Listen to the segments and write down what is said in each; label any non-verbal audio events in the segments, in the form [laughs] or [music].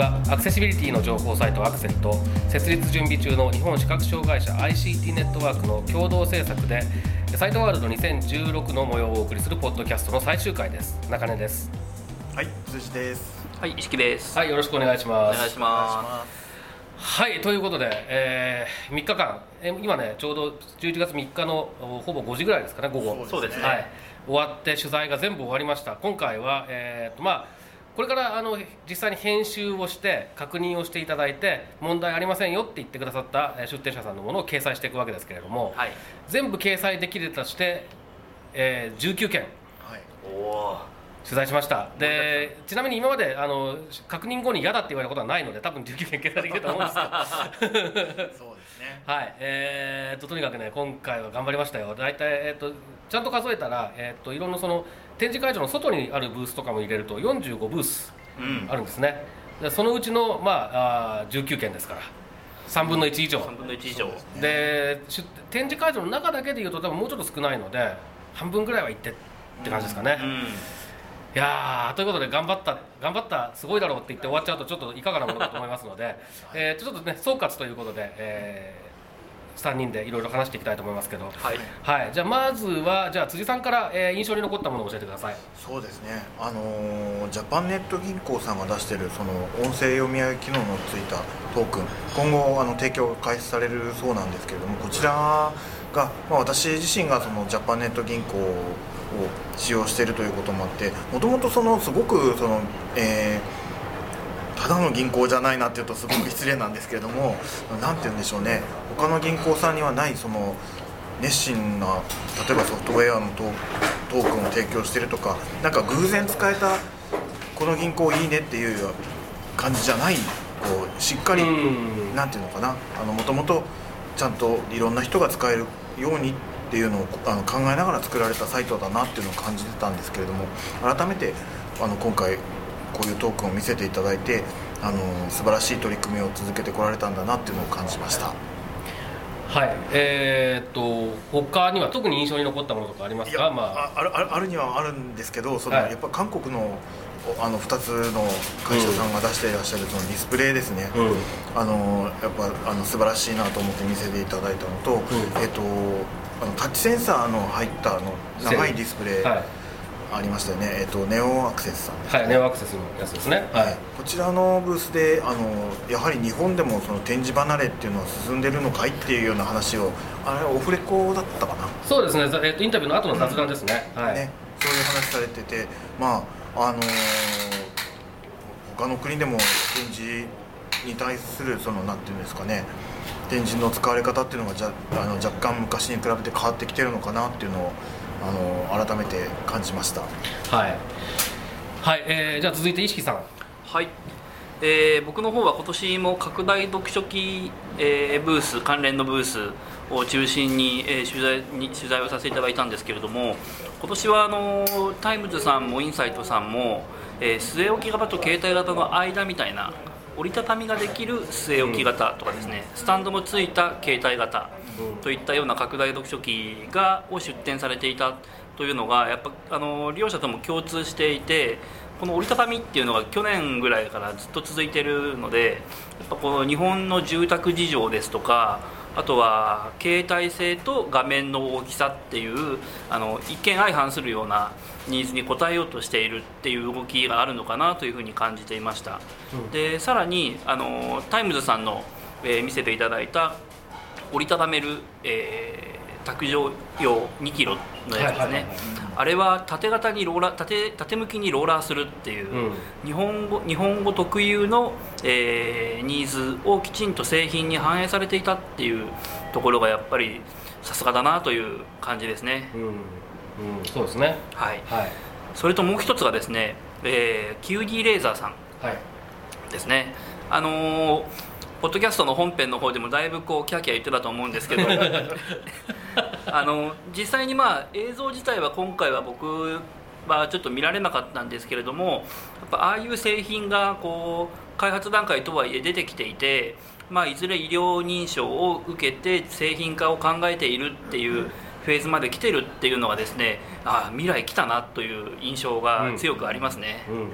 はアクセシビリティの情報サイトアクセント設立準備中の日本視覚障害者 ICT ネットワークの共同制作でサイトワールド2016の模様をお送りするポッドキャストの最終回です。中根です。はい辻です。はい、石木です。はいよろしくお願いします。お願いしまはいということで、えー、3日間、えー今ねちょうど11月3日のおほぼ5時ぐらいですかね午後。そうですね。はい、終わって取材が全部終わりました。今回は、えーとまあ、これからあの実際に編集をして確認をしていただいて問題ありませんよって言ってくださったえー出店者さんのものを掲載していくわけですけれども、はい。全部掲載できるとして、えー19件はい。取材しました。でちなみに今まであの確認後に嫌だって言われたことはないので多分19件掲載できると思うんですけど。[laughs] そうですね。はい、えー、ととにかくね今回は頑張りましたよ。大体、えー、とちゃんと数えたら、えー、といろんなその展示会場の外にあるブースとかも入れると45ブースうん。あるんですねでそのうちの、まあ、あー19件ですから3分の1以上三分の一以上。で出展示会場の中だけでいうと多分もうちょっと少ないので半分ぐらいは行ってって感じですかね、うん。いやーということで頑張った頑張ったすごいだろうって言って終わっちゃうとちょっといかがなものかと思いますので、えーちょっとね総括ということで、え3人でいろいろ話していきたいと思いますけど、はい。はい、じゃあまずはじゃあ辻さんから、えー印象に残ったものを教えてください。そうですね。あのージャパンネット銀行さんが出してるその音声読み上げ機能のついたトークン。今後あの提供が開始されるそうなんですけれどもこちらが、まあ、私自身がそのジャパンネット銀行を使用しているということもあってもともとそのすごくその、えーただの銀行じゃないなっていうとすごく失礼なんですけれども何て言うんでしょうね。他の銀行さんにはないその熱心な例えばソフトウェアのトークンを提供してるとかなんか偶然使えたこの銀行いいねっていう感じじゃないこうしっかりうん。なんていうのかな。もともとちゃんといろんな人が使えるようにっていうのをあの考えながら作られたサイトだなっていうのを感じてたんですけれども改めてあの今回こういうトークンを見せていただいてあの素晴らしい取り組みを続けてこられたんだなっていうのを感じました。はい。えー、っと他には特に印象に残ったものとかありますか？まあ。ああるあるにはあるんですけどその、はい。やっぱ韓国のおあの2つの会社さんが出していらっしゃるそのディスプレイですね、うん。あのやっぱあの素晴らしいなと思って見せていただいたのと,、えっとあのタッチセンサーの入ったあの長いディスプレイはい、ありましたよね、えっとネオンアクセスさんはい、ネオアクセスのやつですね。はい、こちらのブースであのやはり日本でもその展示離れっていうのは進んでるのかいっていうような話をあれオフレコだったかな？そうですね、ざえーっとインタビューの後の雑談ですね、はい。ね、そういう話されてて、まああのー他の国でも展示に対するそのなんていうんですかね展示の使われ方っていうのがじゃあの若干昔に比べて変わってきてるのかなっていうのを、あのー改めて感じました？はい、はいえーじゃあ続いて石木さんはい。えー僕の方は今年も拡大読書機、えーブース関連のブースを中心に,、えー取材に取材をさせていただいたんですけれども今年はあのタイムズさんもインサイトさんも、えー据え置き型と携帯型の間みたいな折りたたみができる据え置き型とかですね、スタンドもついた携帯型といったような拡大読書機がを出展されていたというのがやっぱあの利用者とも共通していてこの折りたたみっていうのが去年ぐらいからずっと続いてるのでやっぱこの日本の住宅事情ですとかあとは携帯性と画面の大きさっていうあの一見相反するようなニーズに応えようとしているっていう動きがあるのかなというふうに感じていました、でさらにあのタイムズさんの、えー見せていただいた折りたためる、えー卓上用2キロのやつですね、はいはいはいあれは縦型にローラー縦縦向きにローラーするっていう、うん。日本語日本語特有の、えーニーズをきちんと製品に反映されていたっていうところがやっぱりさすがだなという感じですね、うん、うん、そうですね。はい、はい。それともう一つがですね、えー、QD レーザーさん。はい。ですね。あのーポッドキャストの本編の方でもだいぶこうキャーキャー言ってたと思うんですけど [laughs] [laughs] あの実際にまあ映像自体は今回は僕はちょっと見られなかったんですけれどもやっぱああいう製品がこう開発段階とはいえ出てきていて、まあ、いずれ医療認証を受けて製品化を考えているっていうフェーズまで来てるっていうのがですねああ未来来たなという印象が強くありますね、うんうん。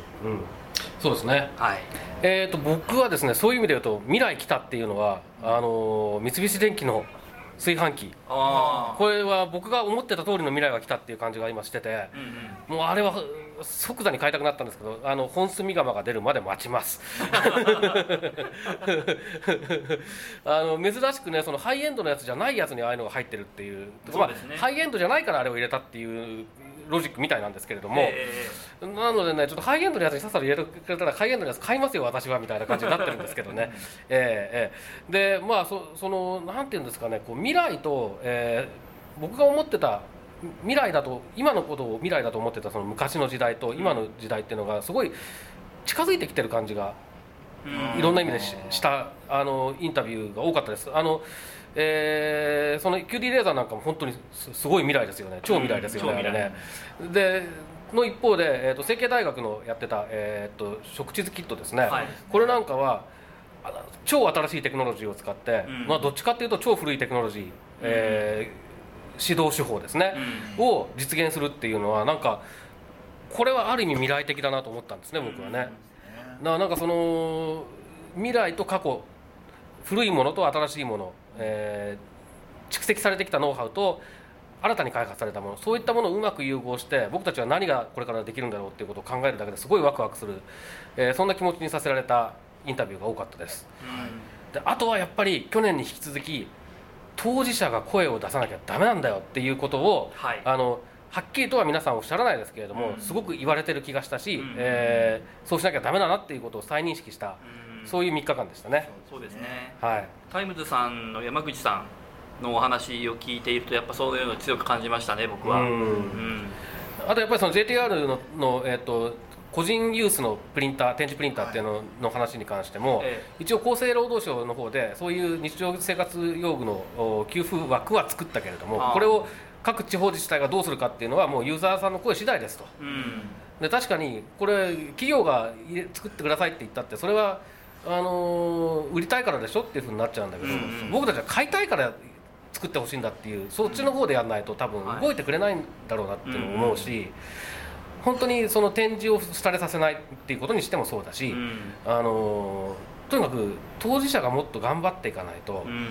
そうですね。はい。えー、と僕はですねそういう意味で言うと未来来たっていうのはあのー三菱電機の炊飯器。これは僕が思ってた通りの未来が来たっていう感じが今してて。うんうん。もうあれは即座に買いたくなったんですけどあの本炭釜が出るまで待ちます。[laughs] あの珍しくねそのハイエンドのやつじゃないやつにああいうのが入ってるっていう。ね。まあ、ハイエンドじゃないからあれを入れたっていうロジックみたいなんですけれども、えなのでねちょっとハイエンドのやつにさっさと入れてくれたらハイエンドのやつ買いますよ私はみたいな感じになってるんですけどね。ええええ。でまあそそのなんていうんですかねこう未来と、えー僕が思ってた未来だと今のことを未来だと思ってたその昔の時代と今の時代っていうのがすごい近づいてきてる感じがーいろんな意味でししたあのインタビューが多かったです。あのえーその QD レーザーなんかも本当にすすごい未来ですよね。超未来ですよね,、うんね。での一方で、えー、と成蹊大学のやってた、えー、と食地図キットですね、はい。これなんかは超新しいテクノロジーを使って、うん。まあ、どっちかっていうと超古いテクノロジー、えー指導手法ですね、を実現するっていうのはなんかこれはある意味未来的だなと思ったんですね僕はね。だからなんかその未来と過去古いものと新しいもの、えー蓄積されてきたノウハウと新たに開発されたものそういったものをうまく融合して僕たちは何がこれからできるんだろうっていうことを考えるだけですごいワクワクする、えーそんな気持ちにさせられたインタビューが多かったです。であとはやっぱり去年に引き続き当事者が声を出さなきゃダメなんだよっていうことをはい。あのはっきりとは皆さんおっしゃらないですけれども、うん。すごく言われてる気がしたし、うん。えーそうしなきゃダメだなっていうことを再認識した、うんそういう3日間でしたね。そうですね。はい、タイムズさんの山口さんのお話を聞いているとやっぱそういうのを強く感じましたね僕は。うん。うん。あとやっぱりその JTR のの、えー、と個人ユースのプリンター展示プリンターっていうのの話に関しても、え一応厚生労働省の方でそういう日常生活用具のお給付枠は作ったけれどもこれを各地方自治体がどうするかっていうのはもうユーザーさんの声次第ですと。うん。で確かにこれ企業が作ってくださいって言ったってそれはあのー売りたいからでしょっていうふうになっちゃうんだけど、うんうん。僕たちは買いたいから作ってほしいんだっていうそっちの方でやらないと多分はい。動いてくれないんだろうなっていう思うし、本当にその展示を廃れさせないっていうことにしてもそうだし、うん。あのーとにかく当事者がもっと頑張っていかないと、うん。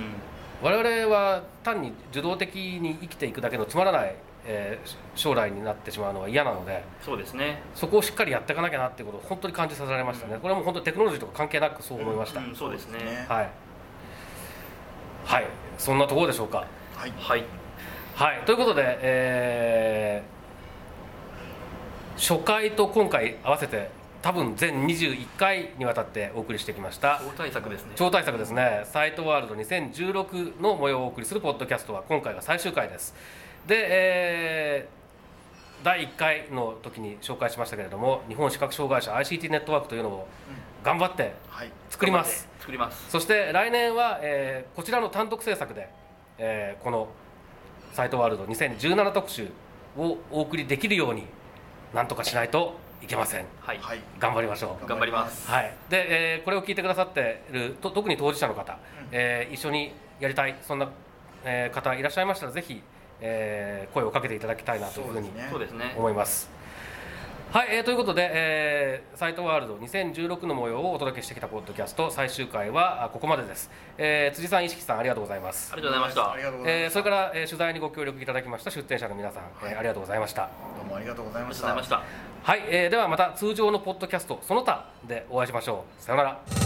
我々は単に受動的に生きていくだけのつまらない、えー将来になってしまうのは嫌なので。そうですね。そこをしっかりやっていかなきゃなっていうことを本当に感じさせられましたね、これはもう本当にテクノロジーとか関係なくそう思いました、うんそうですね。はい。はい。そんなところでしょうか。はい。はい。はい。ということで、えー初回と今回合わせて多分全21回にわたってお送りしてきました。超対策ですね。超大作ですね。サイトワールド2016の模様をお送りするポッドキャストは今回が最終回ですで、えー第1回の時に紹介しましたけれども日本視覚障害者 ICT ネットワークというのを頑張ってはい。作ります。作ります。そして来年は、えーこちらの単独制作で、えーこのサイトワールド2017特集をお送りできるようになんとかしないといけません。はい。はい。頑張りましょう。頑張ります。はい、で、えーこれを聞いてくださっていると特に当事者の方、えー一緒にやりたいそんな、えー方いらっしゃいましたらぜひ、えー声をかけていただきたいなというふうにそうですすね。思います。はい、えーということで、えーサイトワールド2016の模様をお届けしてきたポッドキャスト最終回はあここまでです、えー辻さん、石木さんありがとうございます。ありがとうございました。ありがとうございまえーすそれから、えー取材にご協力いただきました出展者の皆さん、えーはいありがとうございました。どうもありがとうございありました。がとうございました。はい、えーではまた通常のポッドキャストその他でお会いしましょう。さようなら